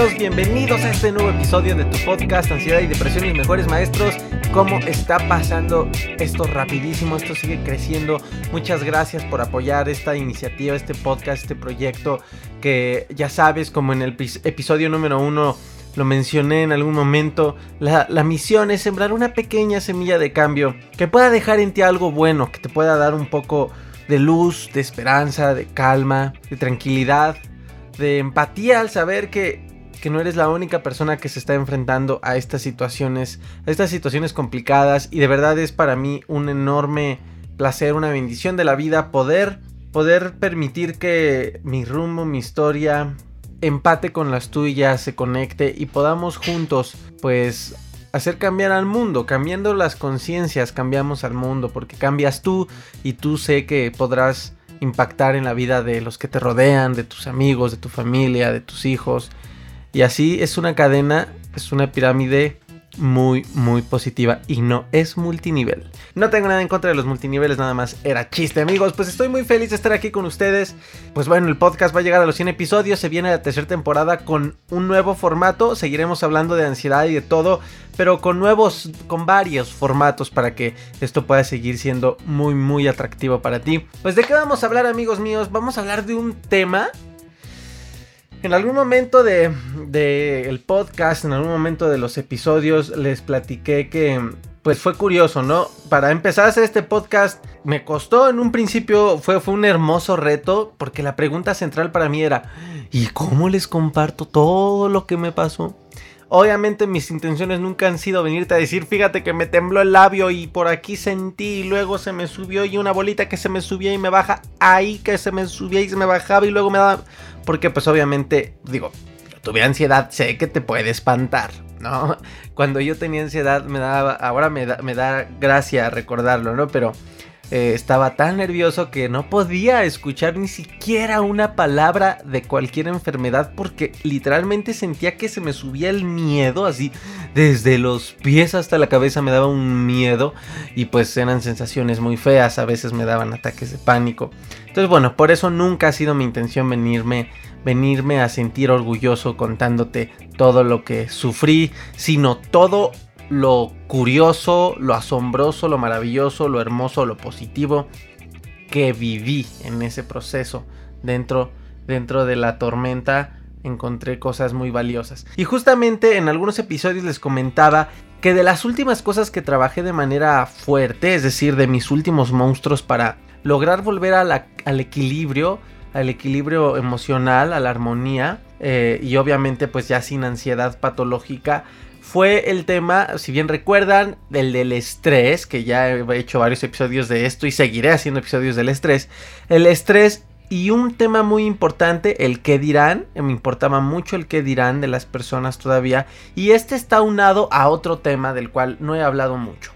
Bienvenidos a este nuevo episodio de tu podcast Ansiedad y Depresión y Mejores Maestros. ¿Cómo está pasando esto rapidísimo? Esto sigue creciendo. Muchas gracias por apoyar esta iniciativa, este podcast, este proyecto que ya sabes, como en el episodio número uno lo mencioné en algún momento, la, la, misión es sembrar una pequeña semilla de cambio que pueda dejar en ti algo bueno, que te pueda dar un poco de luz, de esperanza, de calma, de tranquilidad, de empatía al saber que, que no eres la única persona que se está enfrentando a estas situaciones, a estas situaciones complicadas y de verdad es para mí un enorme placer, una bendición de la vida poder poder permitir que mi rumbo, mi historia empate con las tuyas, se conecte y podamos juntos pues hacer cambiar al mundo, cambiando las conciencias, cambiamos al mundo, porque cambias tú y tú sé que podrás impactar en la vida de los que te rodean, de tus amigos, de tu familia, de tus hijos. Y así es una cadena, es una pirámide muy, muy positiva y no es multinivel. No tengo nada en contra de los multiniveles, nada más era chiste, amigos. Pues estoy muy feliz de estar aquí con ustedes. Pues bueno, el podcast va a llegar a los 100 episodios. Se viene la tercera temporada con un nuevo formato. Seguiremos hablando de ansiedad y de todo, pero con nuevos, con varios formatos para que esto pueda seguir siendo muy, muy atractivo para ti. Pues de qué vamos a hablar, amigos míos? Vamos a hablar de un tema en algún momento de, el podcast, en algún momento de los episodios, les platiqué que pues fue curioso, ¿no? Para empezar a hacer este podcast me costó en un principio, fue, fue un hermoso reto, porque la pregunta central para mí era, ¿y cómo les comparto todo lo que me pasó? Obviamente mis intenciones nunca han sido venirte a decir, fíjate que me tembló el labio y por aquí sentí y luego se me subió y una bolita que se me subía y me baja, ahí que se me subía y se me bajaba y luego me daba... Porque pues obviamente, digo, tuve ansiedad, sé que te puede espantar, ¿no? Cuando yo tenía ansiedad me daba, ahora me da, me da gracia recordarlo, ¿no? Pero eh, estaba tan nervioso que no podía escuchar ni siquiera una palabra de cualquier enfermedad porque literalmente sentía que se me subía el miedo, así desde los pies hasta la cabeza me daba un miedo y pues eran sensaciones muy feas, a veces me daban ataques de pánico. Entonces bueno, por eso nunca ha sido mi intención venirme venirme a sentir orgulloso contándote todo lo que sufrí, sino todo lo curioso, lo asombroso, lo maravilloso, lo hermoso, lo positivo que viví en ese proceso dentro, dentro de la tormenta encontré cosas muy valiosas. Y justamente en algunos episodios les comentaba que de las últimas cosas que trabajé de manera fuerte, es decir, de mis últimos monstruos para lograr volver al equilibrio, al equilibrio emocional, a la armonía, eh, y obviamente pues ya sin ansiedad patológica, fue el tema, si bien recuerdan, del del estrés, que ya he hecho varios episodios de esto y seguiré haciendo episodios del estrés. El estrés y un tema muy importante, el que dirán, me importaba mucho el que dirán de las personas todavía, y este está unado a otro tema del cual no he hablado mucho,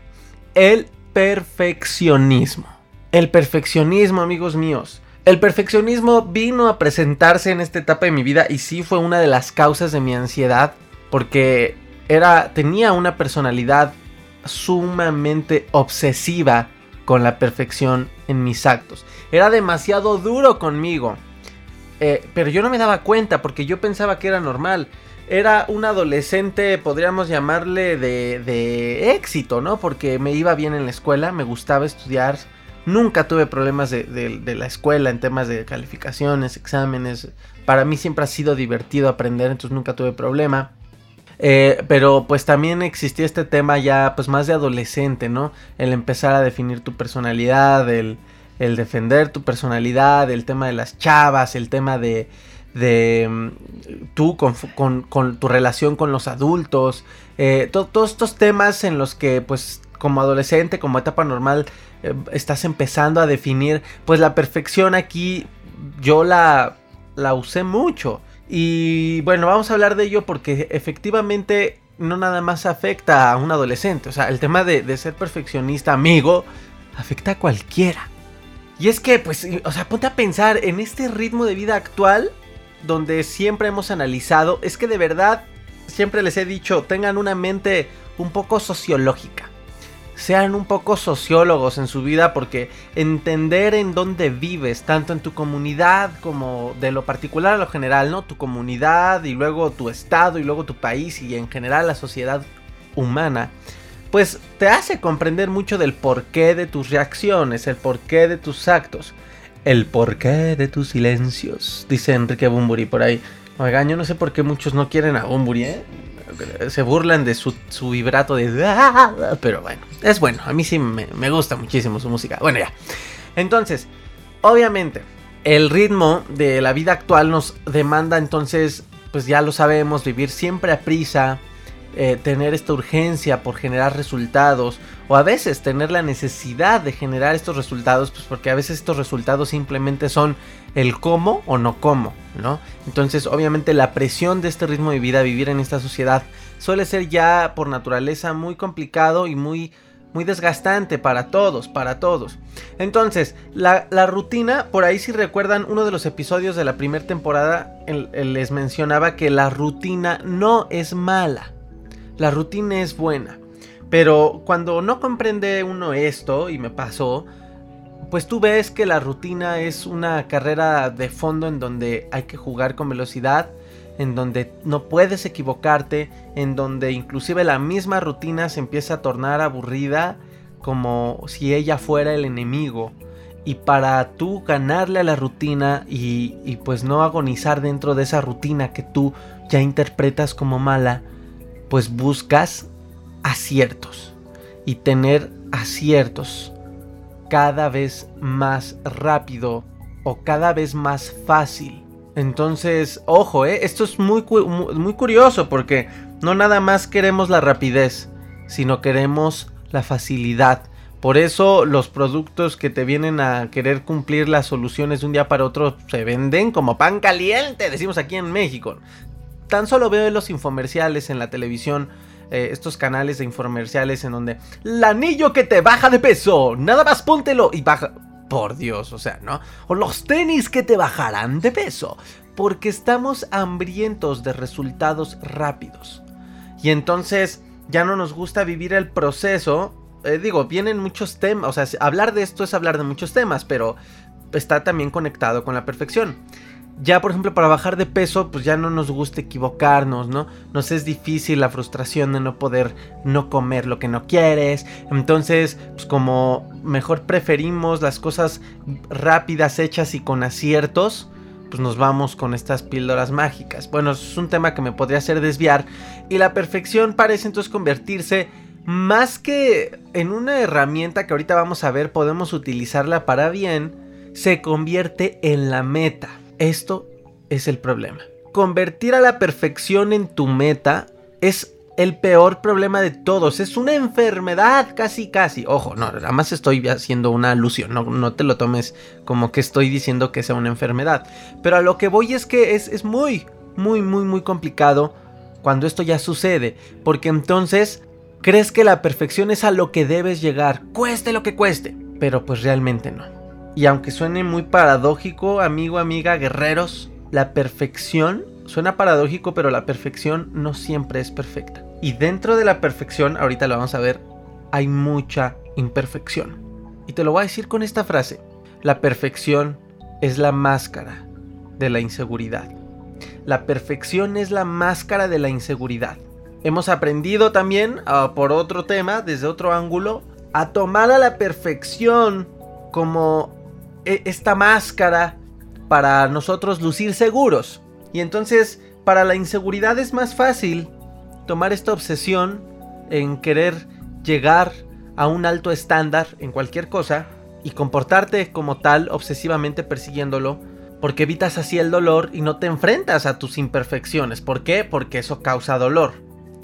el perfeccionismo. El perfeccionismo, amigos míos. El perfeccionismo vino a presentarse en esta etapa de mi vida y sí fue una de las causas de mi ansiedad, porque era, tenía una personalidad sumamente obsesiva con la perfección en mis actos. Era demasiado duro conmigo. Eh, pero yo no me daba cuenta porque yo pensaba que era normal. Era un adolescente, podríamos llamarle, de, de éxito, ¿no? Porque me iba bien en la escuela, me gustaba estudiar. Nunca tuve problemas de, de la escuela en temas de calificaciones, exámenes. Para mí siempre ha sido divertido aprender, entonces nunca tuve problema. Eh, pero pues también existía este tema ya pues más de adolescente, ¿no? El empezar a definir tu personalidad, el, el defender tu personalidad, el tema de las chavas, el tema de, de mm, tú con, tu relación con los adultos, eh, todos estos temas en los que pues como adolescente, como etapa normal, eh, estás empezando a definir, pues la perfección aquí yo la, la usé mucho. Y bueno, vamos a hablar de ello porque efectivamente no nada más afecta a un adolescente. O sea, el tema de, ser perfeccionista amigo afecta a cualquiera. Y es que, pues, o sea, ponte a pensar en este ritmo de vida actual, donde siempre hemos analizado, es que de verdad, siempre les he dicho, tengan una mente un poco sociológica sean un poco sociólogos en su vida porque entender en dónde vives, tanto en tu comunidad como de lo particular a lo general, ¿no? Tu comunidad y luego tu estado y luego tu país y en general la sociedad humana, pues te hace comprender mucho del porqué de tus reacciones, el porqué de tus actos, el porqué de tus silencios, dice Enrique Bumburi por ahí. Oigan, yo no sé por qué muchos no quieren a Bumburi, ¿eh? Se burlan de su, vibrato de... Ah", pero bueno, es bueno, a mí sí me, gusta muchísimo su música. Bueno, ya. Entonces, obviamente, el ritmo de la vida actual nos demanda entonces, pues ya lo sabemos, vivir siempre a prisa, eh, tener esta urgencia por generar resultados o a veces tener la necesidad de generar estos resultados, pues porque a veces estos resultados simplemente son el cómo o no cómo, ¿no? Entonces, obviamente la presión de este ritmo de vida, vivir en esta sociedad, suele ser ya por naturaleza muy complicado y muy muy desgastante para todos, para todos. Entonces, la, rutina, por ahí si recuerdan uno de los episodios de la primera temporada, les mencionaba que la rutina no es mala. La rutina es buena. Pero cuando no comprende uno esto, y me pasó, pues tú ves que la rutina es una carrera de fondo en donde hay que jugar con velocidad, en donde no puedes equivocarte, en donde inclusive la misma rutina se empieza a tornar aburrida como si ella fuera el enemigo. Y para tú ganarle a la rutina y, y pues no agonizar dentro de esa rutina que tú ya interpretas como mala, pues buscas aciertos y tener aciertos cada vez más rápido o cada vez más fácil. Entonces, ojo, ¿eh? esto es muy, muy curioso porque no nada más queremos la rapidez, sino queremos la facilidad. Por eso los productos que te vienen a querer cumplir las soluciones de un día para otro se venden como pan caliente, decimos aquí en México tan solo veo los infomerciales en la televisión. Eh, estos canales de infomerciales en donde el anillo que te baja de peso, nada más póntelo y baja. Por Dios, o sea, ¿no? O los tenis que te bajarán de peso. Porque estamos hambrientos de resultados rápidos. Y entonces ya no nos gusta vivir el proceso. Eh, digo, vienen muchos temas. O sea, hablar de esto es hablar de muchos temas, pero está también conectado con la perfección ya por ejemplo para bajar de peso pues ya no nos gusta equivocarnos, ¿no? Nos es difícil la frustración de no poder no comer lo que no quieres. Entonces pues como mejor preferimos las cosas rápidas, hechas y con aciertos, pues nos vamos con estas píldoras mágicas. Bueno, es un tema que me podría hacer desviar y la perfección parece entonces convertirse más que en una herramienta que ahorita vamos a ver podemos utilizarla para bien, se convierte en la meta. Esto es el problema. Convertir a la perfección en tu meta es el peor problema de todos. Es una enfermedad, casi, casi. Ojo, no, nada más estoy haciendo una alusión. No, no te lo tomes como que estoy diciendo que sea una enfermedad. Pero a lo que voy es que es, es muy, muy, muy, muy complicado cuando esto ya sucede. Porque entonces crees que la perfección es a lo que debes llegar, cueste lo que cueste. Pero pues realmente no. Y aunque suene muy paradójico, amigo, amiga, guerreros, la perfección suena paradójico, pero la perfección no siempre es perfecta. Y dentro de la perfección, ahorita lo vamos a ver, hay mucha imperfección. Y te lo voy a decir con esta frase. La perfección es la máscara de la inseguridad. La perfección es la máscara de la inseguridad. Hemos aprendido también, ah, por otro tema, desde otro ángulo, a tomar a la perfección como esta máscara para nosotros lucir seguros. Y entonces, para la inseguridad es más fácil tomar esta obsesión en querer llegar a un alto estándar en cualquier cosa y comportarte como tal obsesivamente persiguiéndolo porque evitas así el dolor y no te enfrentas a tus imperfecciones. ¿Por qué? Porque eso causa dolor.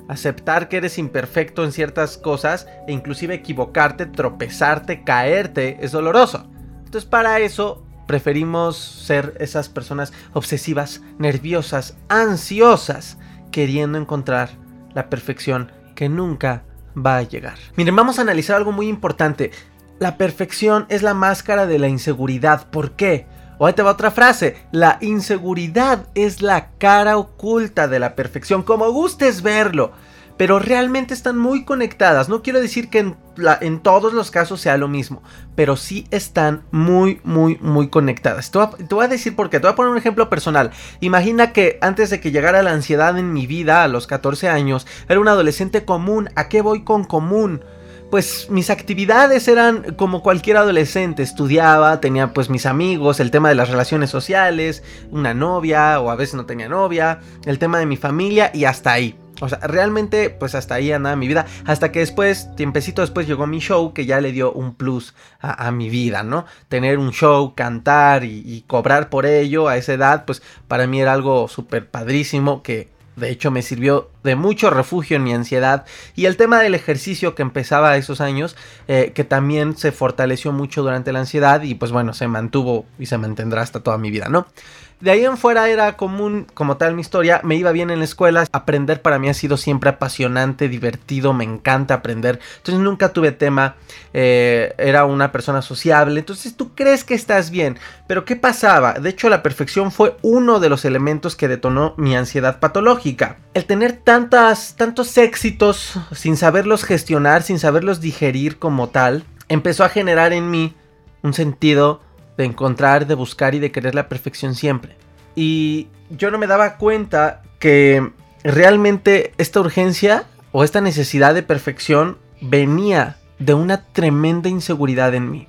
Aceptar que eres imperfecto en ciertas cosas e inclusive equivocarte, tropezarte, caerte es doloroso. Entonces para eso preferimos ser esas personas obsesivas, nerviosas, ansiosas, queriendo encontrar la perfección que nunca va a llegar. Miren, vamos a analizar algo muy importante. La perfección es la máscara de la inseguridad. ¿Por qué? O ahí te va otra frase. La inseguridad es la cara oculta de la perfección, como gustes verlo. Pero realmente están muy conectadas. No quiero decir que en, en todos los casos sea lo mismo. Pero sí están muy, muy, muy conectadas. Te voy, a, te voy a decir por qué. Te voy a poner un ejemplo personal. Imagina que antes de que llegara la ansiedad en mi vida a los 14 años, era un adolescente común. ¿A qué voy con común? pues mis actividades eran como cualquier adolescente, estudiaba, tenía pues mis amigos, el tema de las relaciones sociales, una novia o a veces no tenía novia, el tema de mi familia y hasta ahí. O sea, realmente pues hasta ahí andaba mi vida, hasta que después, tiempecito después llegó mi show que ya le dio un plus a, mi vida, ¿no? Tener un show, cantar y, cobrar por ello a esa edad, pues para mí era algo súper padrísimo que de hecho, me sirvió de mucho refugio en mi ansiedad. Y el tema del ejercicio que empezaba esos años, eh, que también se fortaleció mucho durante la ansiedad y pues bueno, se mantuvo y se mantendrá hasta toda mi vida, ¿no? De ahí en fuera era común, como tal mi historia, me iba bien en la escuela, aprender para mí ha sido siempre apasionante, divertido, me encanta aprender, entonces nunca tuve tema, eh, era una persona sociable, entonces tú crees que estás bien, pero ¿qué pasaba? De hecho la perfección fue uno de los elementos que detonó mi ansiedad patológica. El tener tantas, tantos éxitos sin saberlos gestionar, sin saberlos digerir como tal, empezó a generar en mí un sentido de encontrar, de buscar y de querer la perfección siempre. Y yo no me daba cuenta que realmente esta urgencia o esta necesidad de perfección venía de una tremenda inseguridad en mí.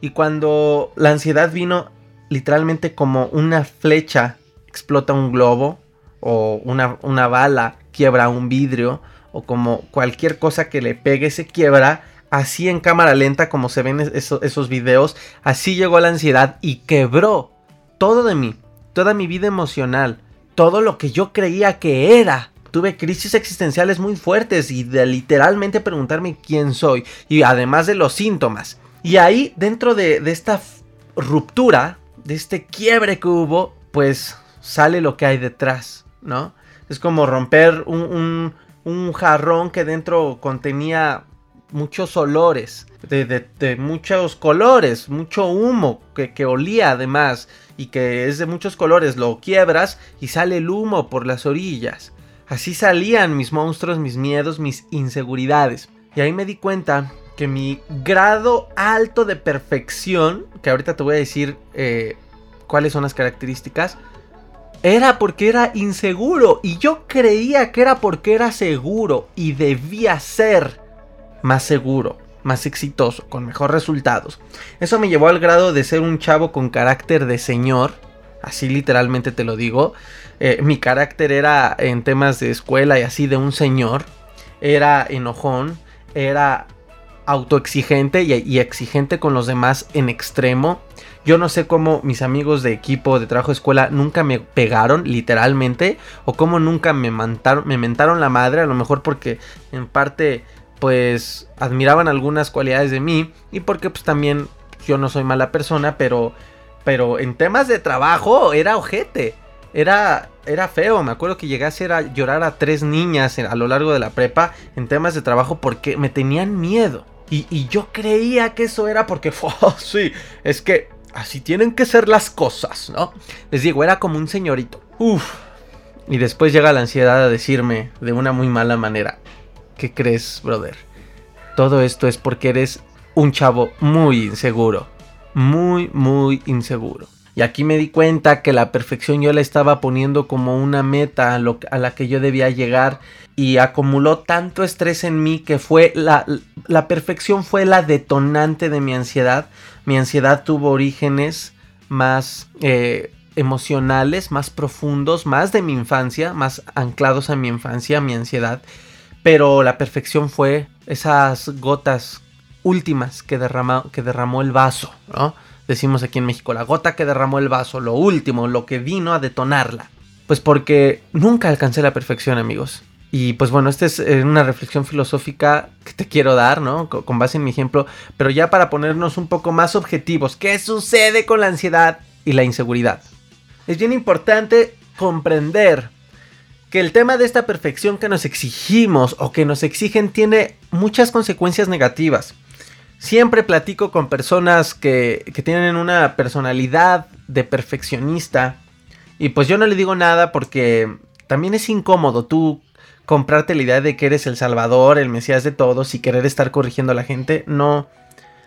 Y cuando la ansiedad vino literalmente como una flecha explota un globo o una, una bala quiebra un vidrio o como cualquier cosa que le pegue se quiebra, así en cámara lenta como se ven esos, videos, así llegó la ansiedad y quebró todo de mí, toda mi vida emocional, todo lo que yo creía que era. Tuve crisis existenciales muy fuertes y de literalmente preguntarme quién soy y además de los síntomas. Y ahí dentro de, esta ruptura, de este quiebre que hubo, pues sale lo que hay detrás, ¿no? Es como romper un, un jarrón que dentro contenía muchos olores, de, muchos colores, mucho humo que, que, olía además y que es de muchos colores, lo quiebras y sale el humo por las orillas. Así salían mis monstruos, mis miedos, mis inseguridades. Y ahí me di cuenta que mi grado alto de perfección, que ahorita te voy a decir eh, cuáles son las características, era porque era inseguro y yo creía que era porque era seguro y debía ser más seguro, más exitoso, con mejores resultados. Eso me llevó al grado de ser un chavo con carácter de señor, así literalmente te lo digo. Eh, mi carácter era en temas de escuela y así de un señor, era enojón, era autoexigente y, exigente con los demás en extremo. Yo no sé cómo mis amigos de equipo de trabajo de escuela nunca me pegaron, literalmente, o cómo nunca me mentaron la madre, a lo mejor porque en parte pues admiraban algunas cualidades de mí y porque pues también yo no soy mala persona, pero pero en temas de trabajo era ojete. Era, era feo, me acuerdo que llegué a hacer a llorar a tres niñas a lo largo de la prepa en temas de trabajo porque me tenían miedo. Y, yo creía que eso era porque, oh, sí, es que así tienen que ser las cosas, ¿no? Les digo, era como un señorito. Uf. Y después llega la ansiedad a decirme de una muy mala manera, ¿Qué crees, brother? Todo esto es porque eres un chavo muy inseguro. Muy, muy inseguro. Y aquí me di cuenta que la perfección yo la estaba poniendo como una meta a, la que yo debía llegar y acumuló tanto estrés en mí que fue la, la perfección fue la detonante de mi ansiedad. Mi ansiedad tuvo orígenes más eh, emocionales, más profundos, más de mi infancia, más anclados a mi infancia, a mi ansiedad. Pero la perfección fue esas gotas últimas que, que derramó el vaso, ¿no? Decimos aquí en México, la gota que derramó el vaso, lo último, lo que vino a detonarla. Pues porque nunca alcancé la perfección, amigos. Y pues bueno, esta es eh, una reflexión filosófica que te quiero dar, ¿no? Con base en mi ejemplo, pero ya para ponernos un poco más objetivos. ¿Qué sucede con la ansiedad y la inseguridad? Es bien importante comprender que el tema de esta perfección que nos exigimos o que nos exigen tiene muchas consecuencias negativas. Siempre platico con personas que, tienen una personalidad de perfeccionista. Y pues yo no le digo nada porque también es incómodo tú comprarte la idea de que eres el salvador, el mesías de todos y querer estar corrigiendo a la gente. No.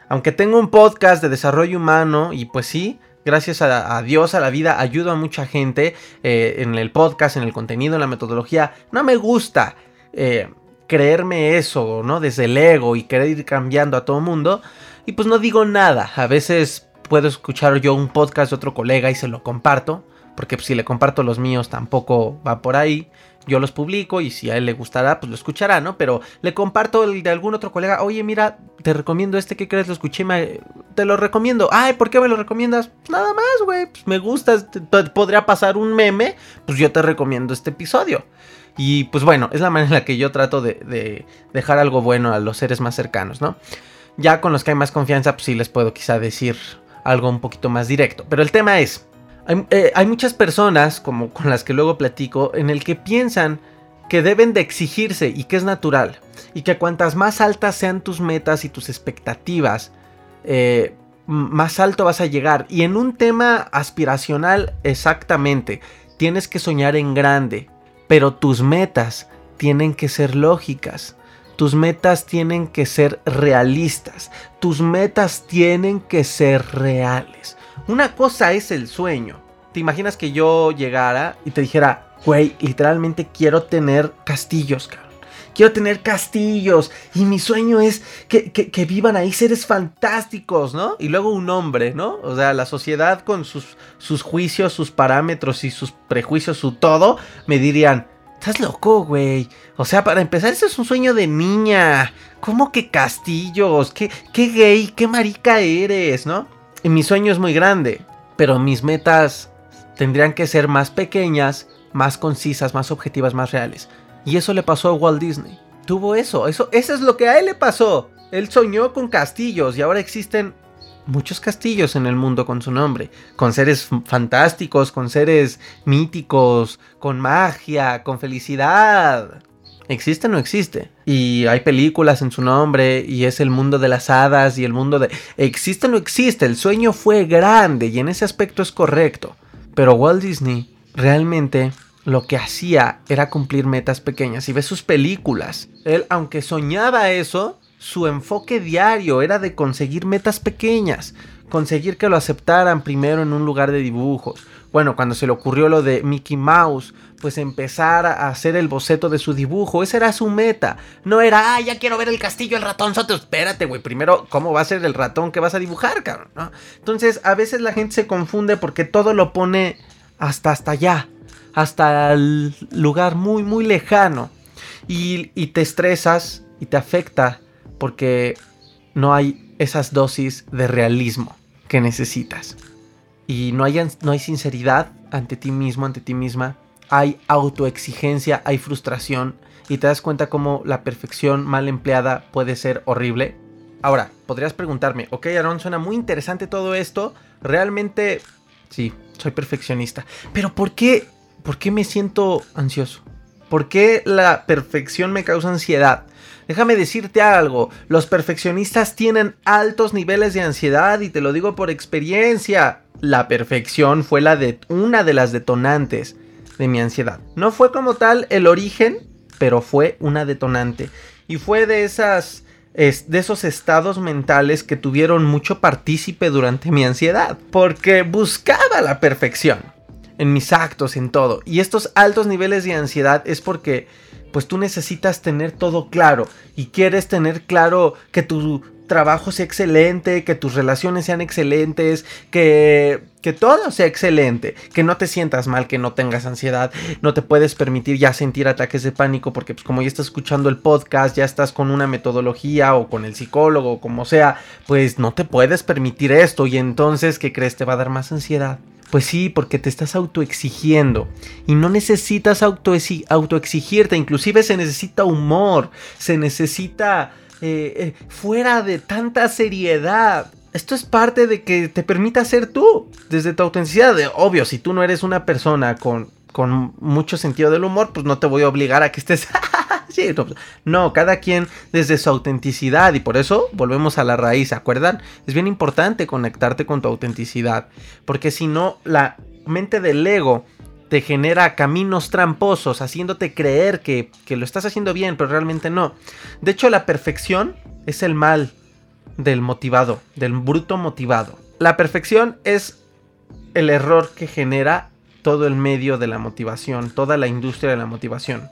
Aunque tengo un podcast de desarrollo humano y pues sí, gracias a, Dios, a la vida, ayudo a mucha gente eh, en el podcast, en el contenido, en la metodología. No me gusta. Eh, creerme eso, ¿no? Desde el ego y querer ir cambiando a todo mundo. Y pues no digo nada. A veces puedo escuchar yo un podcast de otro colega y se lo comparto. Porque pues, si le comparto los míos tampoco va por ahí. Yo los publico y si a él le gustará, pues lo escuchará, ¿no? Pero le comparto el de algún otro colega. Oye, mira, te recomiendo este, ¿qué crees? Lo escuché, te lo recomiendo. Ay, ¿por qué me lo recomiendas? Pues nada más, güey. Pues me gusta. Podría pasar un meme. Pues yo te recomiendo este episodio. Y pues bueno, es la manera en la que yo trato de, dejar algo bueno a los seres más cercanos, ¿no? Ya con los que hay más confianza, pues sí les puedo quizá decir algo un poquito más directo. Pero el tema es, hay, eh, hay, muchas personas, como con las que luego platico, en el que piensan que deben de exigirse y que es natural. Y que cuantas más altas sean tus metas y tus expectativas, eh, más alto vas a llegar. Y en un tema aspiracional, exactamente, tienes que soñar en grande. Pero tus metas tienen que ser lógicas. Tus metas tienen que ser realistas. Tus metas tienen que ser reales. Una cosa es el sueño. ¿Te imaginas que yo llegara y te dijera, güey, literalmente quiero tener castillos, cabrón? Quiero tener castillos y mi sueño es que, que, vivan ahí seres fantásticos, ¿no? Y luego un hombre, ¿no? O sea, la sociedad con sus, sus juicios, sus parámetros y sus prejuicios, su todo, me dirían, estás loco, güey. O sea, para empezar, eso es un sueño de niña. ¿Cómo que castillos? ¿Qué, qué gay? ¿Qué marica eres, no? Y mi sueño es muy grande, pero mis metas tendrían que ser más pequeñas, más concisas, más objetivas, más reales. Y eso le pasó a Walt Disney. Tuvo eso, eso, eso es lo que a él le pasó. Él soñó con castillos y ahora existen muchos castillos en el mundo con su nombre, con seres fantásticos, con seres míticos, con magia, con felicidad. ¿Existe o no existe? Y hay películas en su nombre y es el mundo de las hadas y el mundo de... ¿Existe o no existe? El sueño fue grande y en ese aspecto es correcto. Pero Walt Disney realmente lo que hacía era cumplir metas pequeñas. Y ves sus películas. Él, aunque soñaba eso, su enfoque diario era de conseguir metas pequeñas. Conseguir que lo aceptaran primero en un lugar de dibujos. Bueno, cuando se le ocurrió lo de Mickey Mouse, pues empezar a hacer el boceto de su dibujo. Esa era su meta. No era, ah, ya quiero ver el castillo, el ratón soto. Espérate, güey. Primero, ¿cómo va a ser el ratón que vas a dibujar, cabrón? Entonces, a veces la gente se confunde porque todo lo pone hasta hasta allá hasta el lugar muy, muy lejano. Y, te estresas y te afecta porque no hay esas dosis de realismo que necesitas. Y no hay, no hay sinceridad ante ti mismo, ante ti misma. Hay autoexigencia, hay frustración. Y te das cuenta cómo la perfección mal empleada puede ser horrible. Ahora, podrías preguntarme, ok Aaron, suena muy interesante todo esto. Realmente, sí, soy perfeccionista. Pero ¿por qué ¿por qué me siento ansioso? ¿Por qué la perfección me causa ansiedad? Déjame decirte algo, los perfeccionistas tienen altos niveles de ansiedad y te lo digo por experiencia. La perfección fue la de una de las detonantes de mi ansiedad. No fue como tal el origen, pero fue una detonante. Y fue de de esos estados mentales que tuvieron mucho partícipe durante mi ansiedad, porque buscaba la perfección en mis actos, en todo. Y estos altos niveles de ansiedad es porque pues tú necesitas tener todo claro y quieres tener claro que tu trabajo sea excelente, que tus relaciones sean excelentes, que, que todo sea excelente, que no te sientas mal, que no tengas ansiedad, no te puedes permitir ya sentir ataques de pánico porque pues como ya estás escuchando el podcast, ya estás con una metodología o con el psicólogo como sea, pues no te puedes permitir esto y entonces, ¿qué crees? Te va a dar más ansiedad. Pues sí, porque te estás autoexigiendo y no necesitas autoexigirte, inclusive se necesita humor, se necesita eh, fuera de tanta seriedad. Esto es parte de que te permita ser tú, desde tu autenticidad. Obvio, si tú no eres una persona con, con mucho sentido del humor, pues no te voy a obligar a que estés... no, cada quien desde su autenticidad y por eso volvemos a la raíz, ¿acuerdan? Es bien importante conectarte con tu autenticidad, porque si no, la mente del ego te genera caminos tramposos, haciéndote creer que, lo estás haciendo bien, pero realmente no. De hecho, la perfección es el mal del motivado, del bruto motivado. La perfección es el error que genera todo el medio de la motivación, toda la industria de la motivación.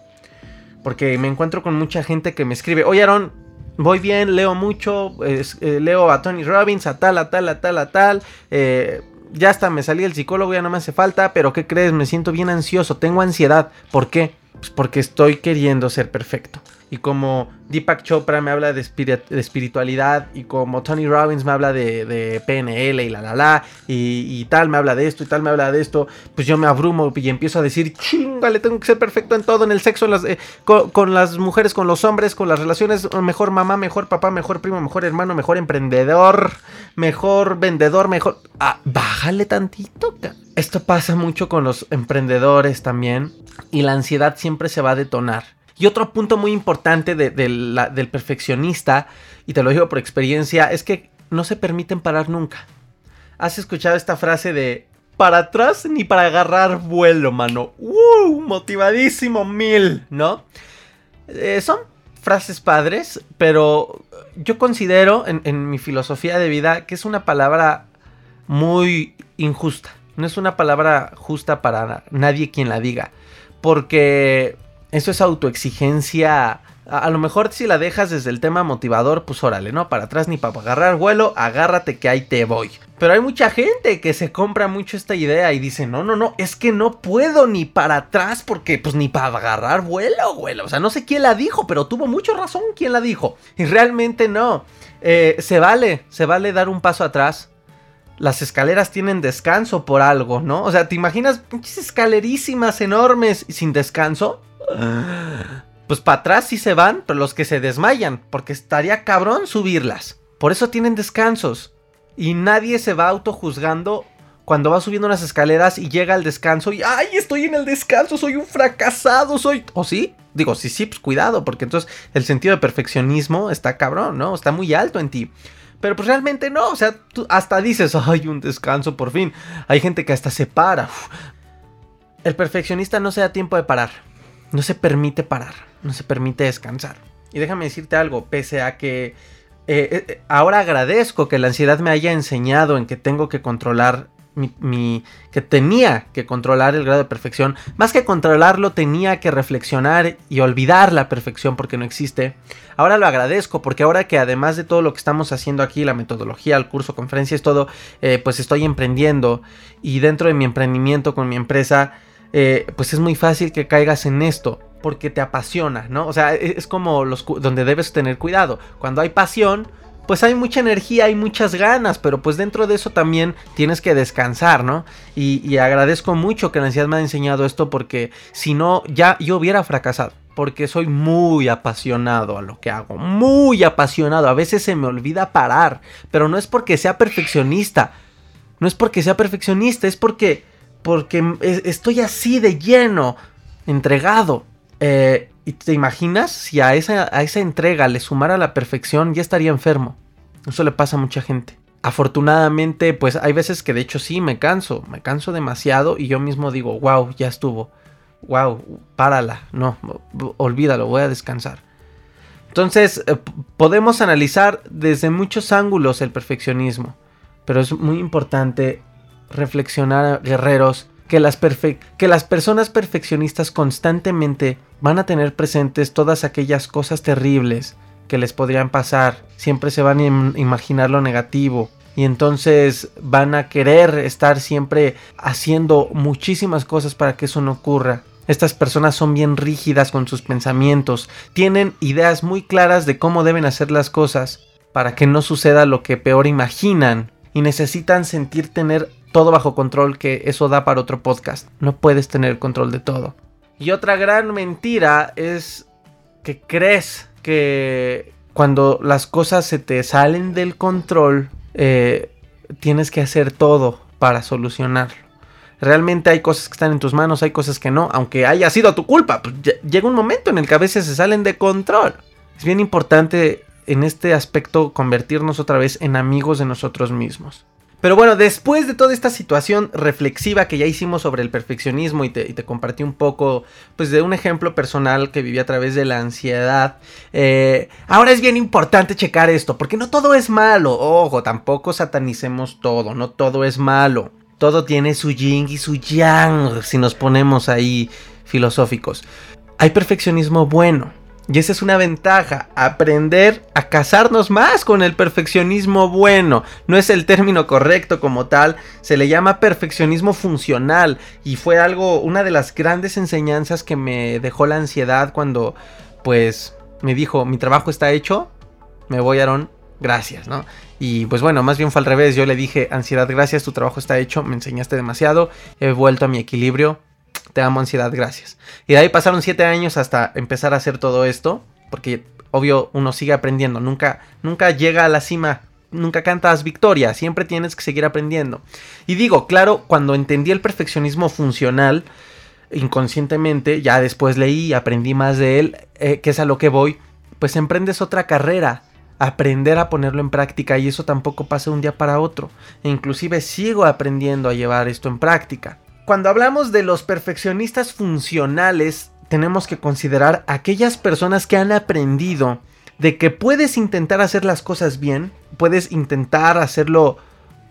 Porque me encuentro con mucha gente que me escribe, oye Aaron, voy bien, leo mucho, eh, leo a Tony Robbins, a tal, a tal, a tal, a tal, eh, ya hasta me salí el psicólogo, ya no me hace falta, pero ¿qué crees? Me siento bien ansioso, tengo ansiedad. ¿Por qué? Pues porque estoy queriendo ser perfecto. Y como Deepak Chopra me habla de, espiritualidad y como Tony Robbins me habla de, PNL y la la la y, tal me habla de esto y tal me habla de esto, pues yo me abrumo y empiezo a decir, chingale, tengo que ser perfecto en todo, en el sexo, eh, con, las mujeres, con los hombres, con las relaciones, mejor mamá, mejor papá, mejor primo, mejor hermano, mejor emprendedor, mejor vendedor, mejor... Ah, bájale tantito. Esto pasa mucho con los emprendedores también y la ansiedad siempre se va a detonar y otro punto muy importante del perfeccionista, y te lo digo por experiencia, es que no se permiten parar nunca. ¿Has escuchado esta frase de para atrás ni para agarrar vuelo, mano? ¡Uh! Motivadísimo mil, ¿no? Eh, son frases padres, pero yo considero en mi filosofía de vida que es una palabra muy injusta. No es una palabra justa para nadie quien la diga. Porque eso es autoexigencia. A, lo mejor si la dejas desde el tema motivador, pues órale, ¿no? Para atrás ni para agarrar vuelo, agárrate que ahí te voy. Pero hay mucha gente que se compra mucho esta idea y dice, no, no, no, es que no puedo ni para atrás porque pues ni para agarrar vuelo, güey. O sea, no sé quién la dijo, pero tuvo mucha razón quien la dijo. Y realmente no. Eh, se vale, se vale dar un paso atrás. Las escaleras tienen descanso por algo, ¿no? O sea, ¿te imaginas muchas escalerísimas enormes sin descanso? Pues para atrás sí se van, pero los que se desmayan, porque estaría cabrón subirlas. Por eso tienen descansos. Y nadie se va autojuzgando cuando va subiendo unas escaleras y llega al descanso y ¡ay! Estoy en el descanso, soy un fracasado, soy. ¿O sí? Digo, sí, sí, pues cuidado, porque entonces el sentido de perfeccionismo está cabrón, ¿no? Está muy alto en ti. Pero pues realmente no, o sea, tú hasta dices, ¡ay, un descanso por fin! Hay gente que hasta se para. El perfeccionista no se da tiempo de parar no se permite parar, no se permite descansar. Y déjame decirte algo, pese a que eh, eh, ahora agradezco que la ansiedad me haya enseñado en que tengo que controlar mi, que tenía que controlar el grado de perfección, más que controlarlo tenía que reflexionar y olvidar la perfección porque no existe. Ahora lo agradezco porque ahora que además de todo lo que estamos haciendo aquí, la metodología, el curso, conferencias, todo, eh, pues estoy emprendiendo y dentro de mi emprendimiento con mi empresa, eh, pues es muy fácil que caigas en esto porque te apasiona, ¿no? O sea, e-, es como los donde debes tener cuidado. Cuando hay pasión, pues hay mucha energía, hay muchas ganas, pero pues dentro de eso también tienes que descansar, ¿no? Y, agradezco mucho que la ansiedad me haya enseñado esto porque si no, ya yo hubiera fracasado. Porque soy muy apasionado a lo que hago, muy apasionado. A veces se me olvida parar, pero no es porque sea perfeccionista. No es porque sea perfeccionista, es porque porque estoy así de lleno, entregado. Eh, ¿Y te imaginas si a esa, a esa entrega le sumara la perfección, ya estaría enfermo? Eso le pasa a mucha gente. Afortunadamente, pues hay veces que de hecho sí me canso, me canso demasiado y yo mismo digo, wow, ya estuvo, wow, párala, no, olvídalo, voy a descansar. Entonces, eh, podemos analizar desde muchos ángulos el perfeccionismo, pero es muy importante reflexionar, guerreros, que las, que las personas perfeccionistas constantemente van a tener presentes todas aquellas cosas terribles que les podrían pasar. Siempre se van a imaginar lo negativo. Y entonces van a querer estar siempre haciendo muchísimas cosas para que eso no ocurra. Estas personas son bien rígidas con sus pensamientos, tienen ideas muy claras de cómo deben hacer las cosas para que no suceda lo que peor imaginan y necesitan sentir tener todo bajo control que eso da para otro podcast. No puedes tener control de todo. Y otra gran mentira es que crees que cuando las cosas se te salen del control, eh, tienes que hacer todo para solucionarlo. Realmente hay cosas que están en tus manos, hay cosas que no, aunque haya sido tu culpa. Pues, llega un momento en el que a veces se salen de control. Es bien importante en este aspecto convertirnos otra vez en amigos de nosotros mismos. Pero bueno, después de toda esta situación reflexiva que ya hicimos sobre el perfeccionismo y te, compartí un poco, pues de un ejemplo personal que viví a través de la ansiedad, eh, ahora es bien importante checar esto, porque no todo es malo, ojo, tampoco satanicemos todo, no todo es malo, todo tiene su yin y su yang, si nos ponemos ahí filosóficos. Hay perfeccionismo bueno, y esa es una ventaja, aprender a casarnos más con el perfeccionismo bueno. No es el término correcto como tal, se le llama perfeccionismo funcional y fue algo, una de las grandes enseñanzas que me dejó la ansiedad cuando pues me dijo, mi trabajo está hecho, me voy Aaron, gracias, ¿no? Y pues bueno, más bien fue al revés, yo le dije, ansiedad, gracias, tu trabajo está hecho, me enseñaste demasiado, he vuelto a mi equilibrio, te amo ansiedad, gracias. Y de ahí pasaron siete años hasta empezar a hacer todo esto, porque obvio uno sigue aprendiendo, nunca, nunca llega a la cima, nunca cantas victoria, siempre tienes que seguir aprendiendo. Y digo, claro, cuando entendí el perfeccionismo funcional, inconscientemente, ya después leí, aprendí más de él, eh, que es a lo que voy, pues emprendes otra carrera, aprender a ponerlo en práctica y eso tampoco pasa de un día para otro. E inclusive sigo aprendiendo a llevar esto en práctica cuando hablamos de los perfeccionistas funcionales, tenemos que considerar aquellas personas que han aprendido de que puedes intentar hacer las cosas bien, puedes intentar hacerlo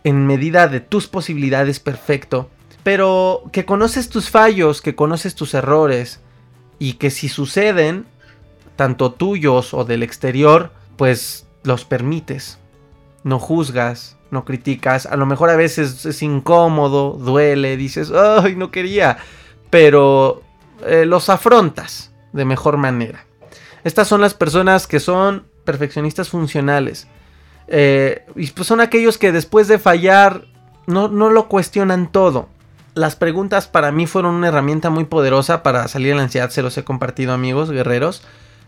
en medida de tus posibilidades perfecto, pero que conoces tus fallos, que conoces tus errores y que si suceden, tanto tuyos o del exterior, pues los permites, no juzgas, no criticas. A lo mejor a veces es incómodo, duele, dices, ay, no quería, pero eh, los afrontas de mejor manera. Estas son las personas que son perfeccionistas funcionales. Eh, y pues son aquellos que después de fallar no, no lo cuestionan todo. Las preguntas para mí fueron una herramienta muy poderosa para salir de la ansiedad, se los he compartido amigos, guerreros.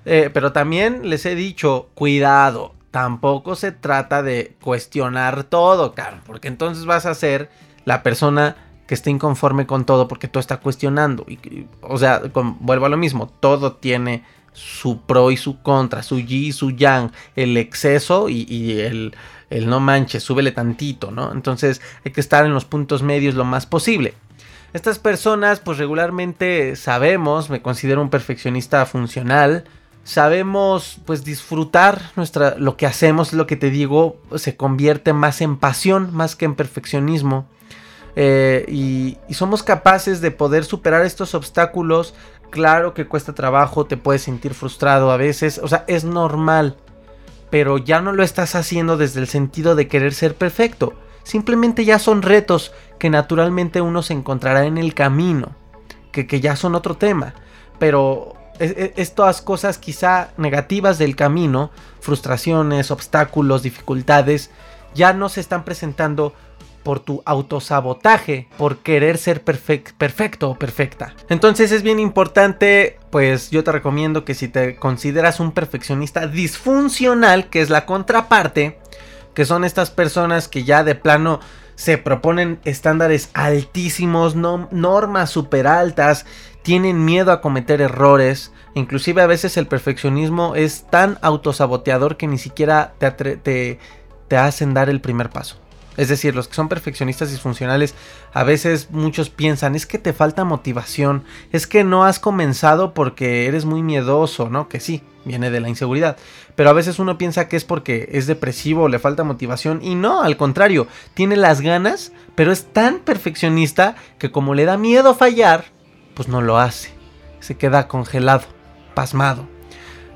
Eh, pero también les he dicho, cuidado, tampoco se trata de cuestionar todo, claro, porque entonces vas a ser la persona que esté inconforme con todo porque tú estás cuestionando. Y, o sea, vuelvo a lo mismo, todo tiene su pro y su contra, su yi y su yang, el exceso y, el, el, no manches, súbele tantito, ¿no? Entonces hay que estar en los puntos medios lo más posible. Estas personas, pues regularmente sabemos, me considero un perfeccionista funcional, sabemos pues disfrutar nuestra lo que hacemos lo que te digo se convierte más en pasión más que en perfeccionismo. Eh, y, somos capaces de poder superar estos obstáculos. Claro que cuesta trabajo te puedes sentir frustrado a veces o sea es normal pero ya no lo estás haciendo desde el sentido de querer ser perfecto. Simplemente ya son retos que naturalmente uno se encontrará en el camino que, que ya son otro tema. Pero estas cosas quizá negativas del camino, frustraciones, obstáculos, dificultades, ya no se están presentando por tu autosabotaje, por querer ser perfecto o perfecta. Entonces es bien importante, pues yo te recomiendo que si te consideras un perfeccionista disfuncional, que es la contraparte, que son estas personas que ya de plano se proponen estándares altísimos, normas súper altas, tienen miedo a cometer errores, inclusive a veces el perfeccionismo es tan autosaboteador que ni siquiera te, te, hacen dar el primer paso. Es decir, los que son perfeccionistas disfuncionales, a veces muchos piensan, es que te falta motivación, es que no has comenzado porque eres muy miedoso, ¿no? Que sí, viene de la inseguridad. Pero a veces uno piensa que es porque es depresivo o le falta motivación y no, al contrario, tiene las ganas, pero es tan perfeccionista que como le da miedo fallar, pues no lo hace. Se queda congelado, pasmado.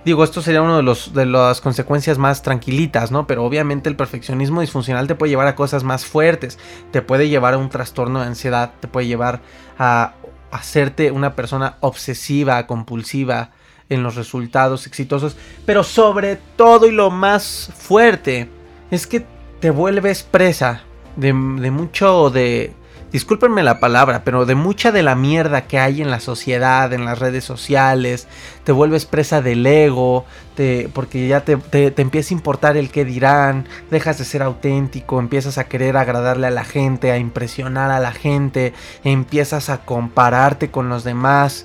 Digo, esto sería una de, de las consecuencias más tranquilitas, ¿no? Pero obviamente el perfeccionismo disfuncional te puede llevar a cosas más fuertes. Te puede llevar a un trastorno de ansiedad, te puede llevar a hacerte una persona obsesiva, compulsiva en los resultados exitosos. Pero sobre todo y lo más fuerte es que te vuelves presa de mucho de discúlpenme la palabra, pero de mucha de la mierda que hay en la sociedad, en las redes sociales, te vuelves presa del ego, te, porque ya te, te, empieza a importar el que dirán, dejas de ser auténtico, empiezas a querer agradarle a la gente, a impresionar a la gente, empiezas a compararte con los demás,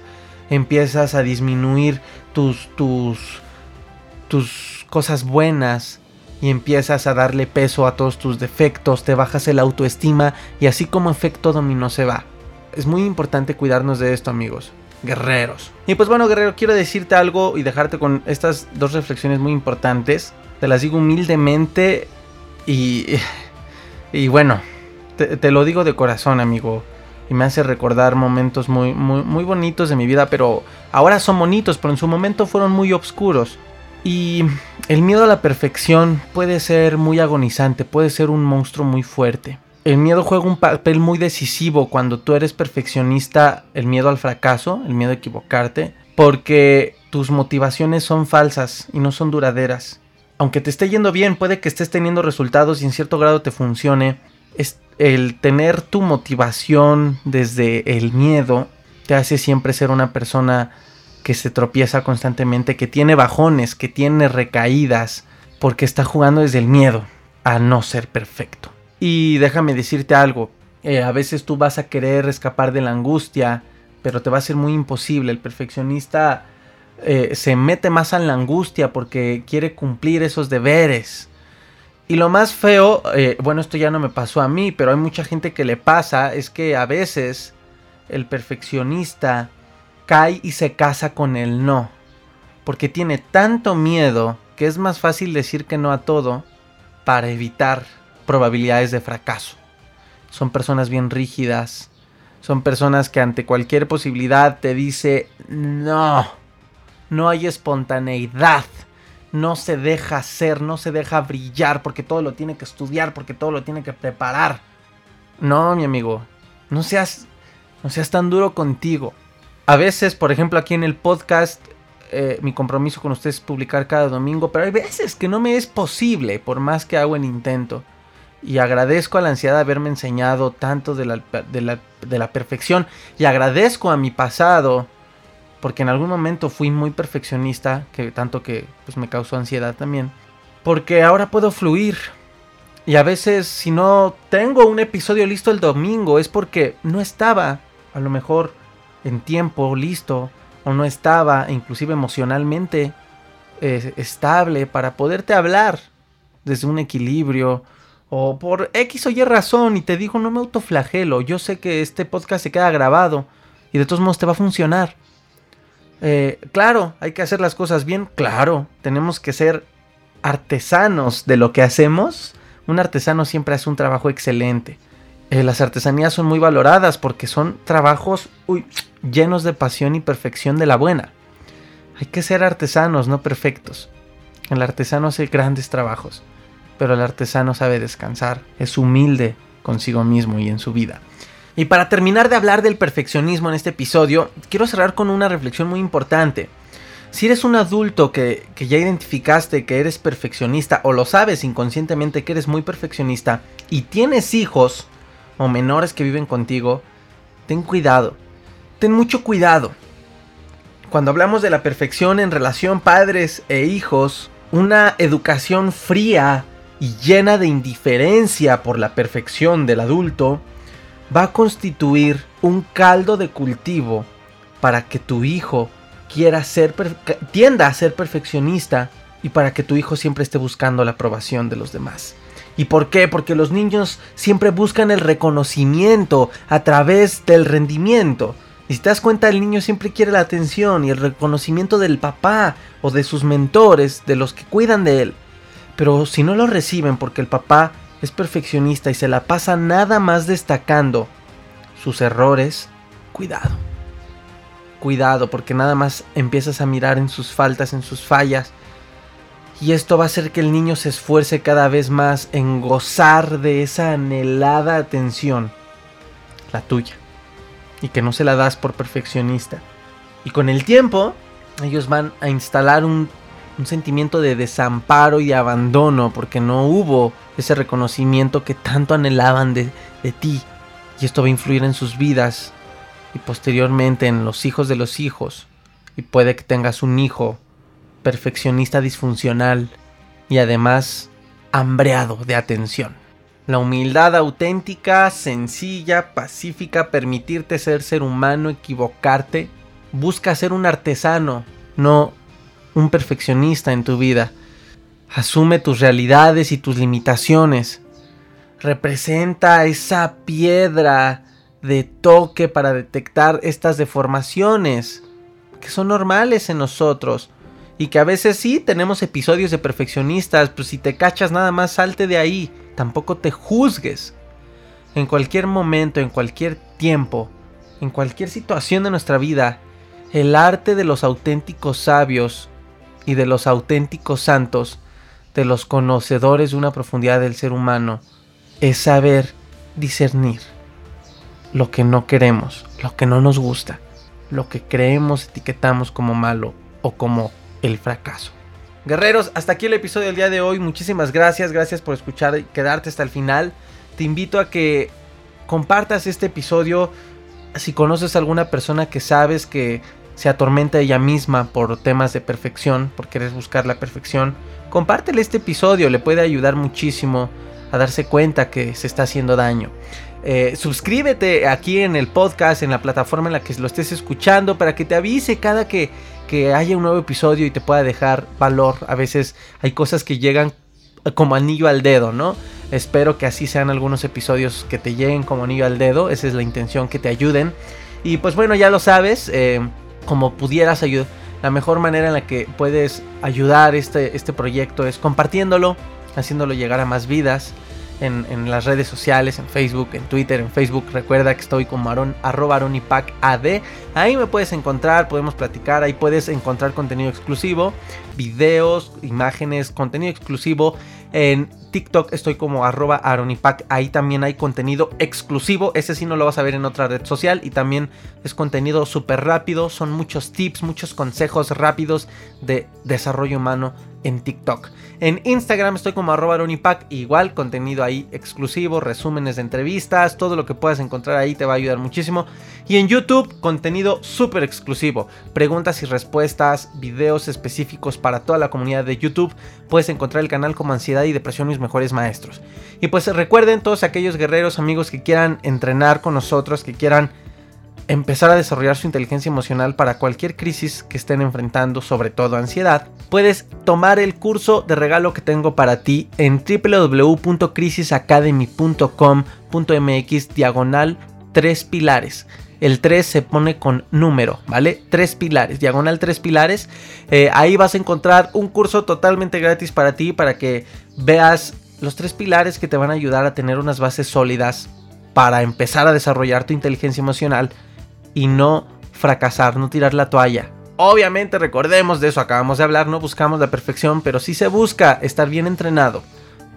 empiezas a disminuir tus, tus, tus cosas buenas y empiezas a darle peso a todos tus defectos, te bajas el autoestima y así como efecto dominó se va. Es muy importante cuidarnos de esto amigos, guerreros. Y pues bueno guerrero, quiero decirte algo y dejarte con estas dos reflexiones muy importantes. Te las digo humildemente y, y bueno, te, lo digo de corazón amigo y me hace recordar momentos muy, muy, muy bonitos de mi vida, pero ahora son bonitos, pero en su momento fueron muy oscuros. Y el miedo a la perfección puede ser muy agonizante, puede ser un monstruo muy fuerte. El miedo juega un papel muy decisivo cuando tú eres perfeccionista, el miedo al fracaso, el miedo a equivocarte, porque tus motivaciones son falsas y no son duraderas. Aunque te esté yendo bien, puede que estés teniendo resultados y en cierto grado te funcione. Es el tener tu motivación desde el miedo te hace siempre ser una persona que se tropieza constantemente, que tiene bajones, que tiene recaídas, porque está jugando desde el miedo a no ser perfecto. Y déjame decirte algo, eh, a veces tú vas a querer escapar de la angustia, pero te va a ser muy imposible. El perfeccionista eh, se mete más en la angustia porque quiere cumplir esos deberes. Y lo más feo, eh, bueno, esto ya no me pasó a mí, pero hay mucha gente que le pasa, es que a veces el perfeccionista cae y se casa con el no. Porque tiene tanto miedo que es más fácil decir que no a todo para evitar probabilidades de fracaso. Son personas bien rígidas. Son personas que ante cualquier posibilidad te dice no. No hay espontaneidad. No se deja ser, no se deja brillar porque todo lo tiene que estudiar, porque todo lo tiene que preparar. No, mi amigo. No seas no seas tan duro contigo a veces, por ejemplo, aquí en el podcast, eh, mi compromiso con ustedes es publicar cada domingo, pero hay veces que no me es posible, por más que hago el intento. Y agradezco a la ansiedad de haberme enseñado tanto de la, de la, perfección. Y agradezco a mi pasado, porque en algún momento fui muy perfeccionista, que tanto que pues, me causó ansiedad también. Porque ahora puedo fluir. Y a veces si no tengo un episodio listo el domingo es porque no estaba a lo mejor en tiempo listo o no estaba inclusive emocionalmente estable para poderte hablar desde un equilibrio o por X o Y razón y te digo no me autoflagelo, yo sé que este podcast se queda grabado y de todos modos te va a funcionar. Eh, claro, hay que hacer las cosas bien, claro, tenemos que ser artesanos de lo que hacemos. Un artesano siempre hace un trabajo excelente. Eh, las artesanías son muy valoradas porque son trabajos llenos de pasión y perfección de la buena. Hay que ser artesanos, no perfectos. El artesano hace grandes trabajos, pero el artesano sabe descansar, es humilde consigo mismo y en su vida. Y para terminar de hablar del perfeccionismo en este episodio, quiero cerrar con una reflexión muy importante. Si eres un adulto que, que, ya identificaste que eres perfeccionista o lo sabes inconscientemente que eres muy perfeccionista y tienes hijos, o menores que viven contigo, ten cuidado. Ten mucho cuidado. Cuando hablamos de la perfección en relación padres e hijos, una educación fría y llena de indiferencia por la perfección del adulto va a constituir un caldo de cultivo para que tu hijo quiera ser tienda a ser perfeccionista y para que tu hijo siempre esté buscando la aprobación de los demás. ¿Y por qué? Porque los niños siempre buscan el reconocimiento a través del rendimiento. Y si te das cuenta, el niño siempre quiere la atención y el reconocimiento del papá o de sus mentores, de los que cuidan de él. Pero si no lo reciben porque el papá es perfeccionista y se la pasa nada más destacando sus errores, cuidado. Cuidado porque nada más empiezas a mirar en sus faltas, en sus fallas y esto va a hacer que el niño se esfuerce cada vez más en gozar de esa anhelada atención, la tuya, y que no se la das por perfeccionista. Y con el tiempo, ellos van a instalar un, sentimiento de desamparo y abandono porque no hubo ese reconocimiento que tanto anhelaban de, de ti. Y esto va a influir en sus vidas y posteriormente en los hijos de los hijos. Y puede que tengas un hijo perfeccionista disfuncional y además hambreado de atención. La humildad auténtica, sencilla, pacífica, permitirte ser ser humano, equivocarte, busca ser un artesano, no un perfeccionista en tu vida. Asume tus realidades y tus limitaciones. Representa esa piedra de toque para detectar estas deformaciones que son normales en nosotros y que a veces sí tenemos episodios de perfeccionistas, pues si te cachas nada más salte de ahí, tampoco te juzgues. En cualquier momento, en cualquier tiempo, en cualquier situación de nuestra vida, el arte de los auténticos sabios y de los auténticos santos, de los conocedores de una profundidad del ser humano, es saber discernir lo que no queremos, lo que no nos gusta, lo que creemos etiquetamos como malo o como el fracaso. Guerreros, hasta aquí el episodio del día de hoy. Muchísimas gracias, gracias por escuchar y quedarte hasta el final. Te invito a que compartas este episodio si conoces a alguna persona que sabes que se atormenta ella misma por temas de perfección, por querer buscar la perfección. Compártele este episodio, le puede ayudar muchísimo a darse cuenta que se está haciendo daño. Eh, suscríbete aquí en el podcast, en la plataforma en la que lo estés escuchando, para que te avise cada que, que haya un nuevo episodio y te pueda dejar valor. A veces hay cosas que llegan como anillo al dedo, ¿no? Espero que así sean algunos episodios que te lleguen como anillo al dedo. Esa es la intención, que te ayuden. Y pues bueno, ya lo sabes, eh, como pudieras ayudar. La mejor manera en la que puedes ayudar este, este proyecto es compartiéndolo, haciéndolo llegar a más vidas en, las redes sociales, en Facebook, en Twitter, en Facebook. Recuerda que estoy como Aaron, arroba AD. Ahí me puedes encontrar, podemos platicar, ahí puedes encontrar contenido exclusivo, videos, imágenes, contenido exclusivo. En TikTok estoy como arroba aronipac. Ahí también hay contenido exclusivo. Ese sí no lo vas a ver en otra red social. Y también es contenido súper rápido. Son muchos tips, muchos consejos rápidos de desarrollo humano en TikTok. En Instagram estoy como arroba. Igual contenido ahí exclusivo, resúmenes de entrevistas. Todo lo que puedas encontrar ahí te va a ayudar muchísimo. Y en YouTube contenido súper exclusivo. Preguntas y respuestas, videos específicos para toda la comunidad de YouTube. Puedes encontrar el canal como Ansiedad y Depresión Mis Mejores Maestros. Y pues recuerden todos aquellos guerreros amigos que quieran entrenar con nosotros, que quieran empezar a desarrollar su inteligencia emocional para cualquier crisis que estén enfrentando, sobre todo ansiedad, puedes tomar el curso de regalo que tengo para ti en www.crisisacademy.com.mx diagonal 3 pilares. El 3 se pone con número, ¿vale? 3 pilares, diagonal 3 pilares. Eh, ahí vas a encontrar un curso totalmente gratis para ti, para que veas los tres pilares que te van a ayudar a tener unas bases sólidas para empezar a desarrollar tu inteligencia emocional y no fracasar, no tirar la toalla. Obviamente recordemos de eso, acabamos de hablar, no buscamos la perfección, pero sí se busca estar bien entrenado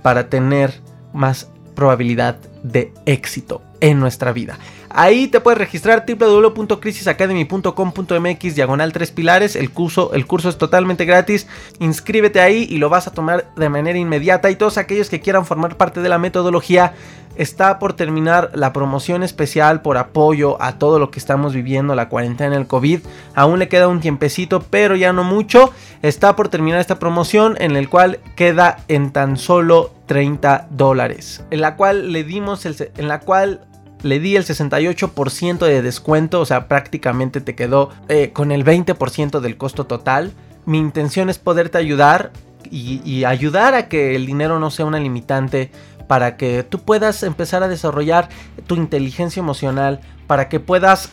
para tener más probabilidad de éxito en nuestra vida. Ahí te puedes registrar www.crisisacademy.com.mx diagonal 3 pilares. El curso, el curso es totalmente gratis. Inscríbete ahí y lo vas a tomar de manera inmediata. Y todos aquellos que quieran formar parte de la metodología está por terminar la promoción especial por apoyo a todo lo que estamos viviendo, la cuarentena, el COVID. Aún le queda un tiempecito, pero ya no mucho. Está por terminar esta promoción en el cual queda en tan solo 30 dólares. En la cual le dimos el, en la cual le di el 68% de descuento, o sea, prácticamente te quedó eh, con el 20% del costo total. Mi intención es poderte ayudar y, ayudar a que el dinero no sea una limitante para que tú puedas empezar a desarrollar tu inteligencia emocional, para que puedas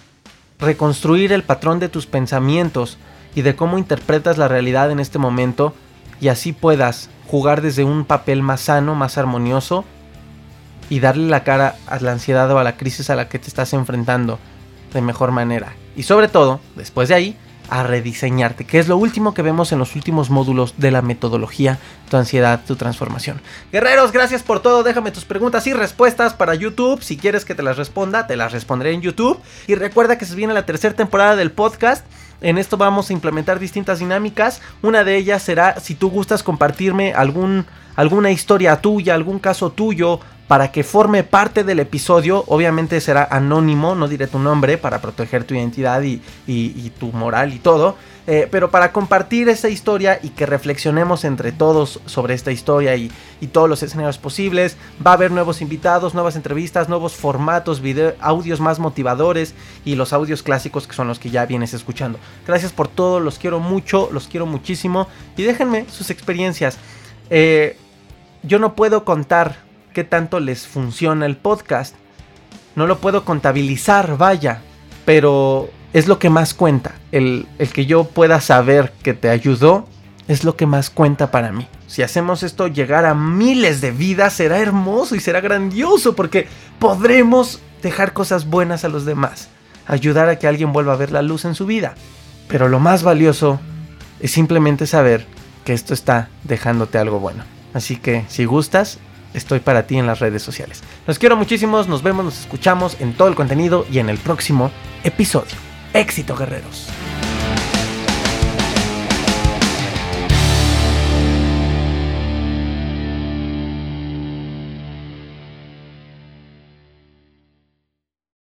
reconstruir el patrón de tus pensamientos y de cómo interpretas la realidad en este momento y así puedas jugar desde un papel más sano, más armonioso y darle la cara a la ansiedad o a la crisis a la que te estás enfrentando de mejor manera. Y sobre todo, después de ahí, a rediseñarte, que es lo último que vemos en los últimos módulos de la metodología, tu ansiedad, tu transformación. Guerreros, gracias por todo, déjame tus preguntas y respuestas para YouTube, si quieres que te las responda, te las responderé en YouTube. Y recuerda que se viene la tercera temporada del podcast. En esto vamos a implementar distintas dinámicas. Una de ellas será si tú gustas compartirme algún, alguna historia tuya, algún caso tuyo, para que forme parte del episodio. Obviamente será anónimo, no diré tu nombre para proteger tu identidad y, tu moral y todo. Eh, pero para compartir esa historia y que reflexionemos entre todos sobre esta historia y, todos los escenarios posibles. Va a haber nuevos invitados, nuevas entrevistas, nuevos formatos, video, audios más motivadores y los audios clásicos que son los que ya vienes escuchando. Gracias por todo, los quiero mucho, los quiero muchísimo y déjenme sus experiencias. Eh, yo no puedo contar qué tanto les funciona el podcast. No lo puedo contabilizar, vaya, pero es lo que más cuenta. El, que yo pueda saber que te ayudó es lo que más cuenta para mí. Si hacemos esto llegar a miles de vidas, será hermoso y será grandioso porque podremos dejar cosas buenas a los demás, ayudar a que alguien vuelva a ver la luz en su vida. Pero lo más valioso es simplemente saber que esto está dejándote algo bueno. Así que si gustas, estoy para ti en las redes sociales. Los quiero muchísimos, nos vemos, nos escuchamos en todo el contenido y en el próximo episodio. Éxito guerreros.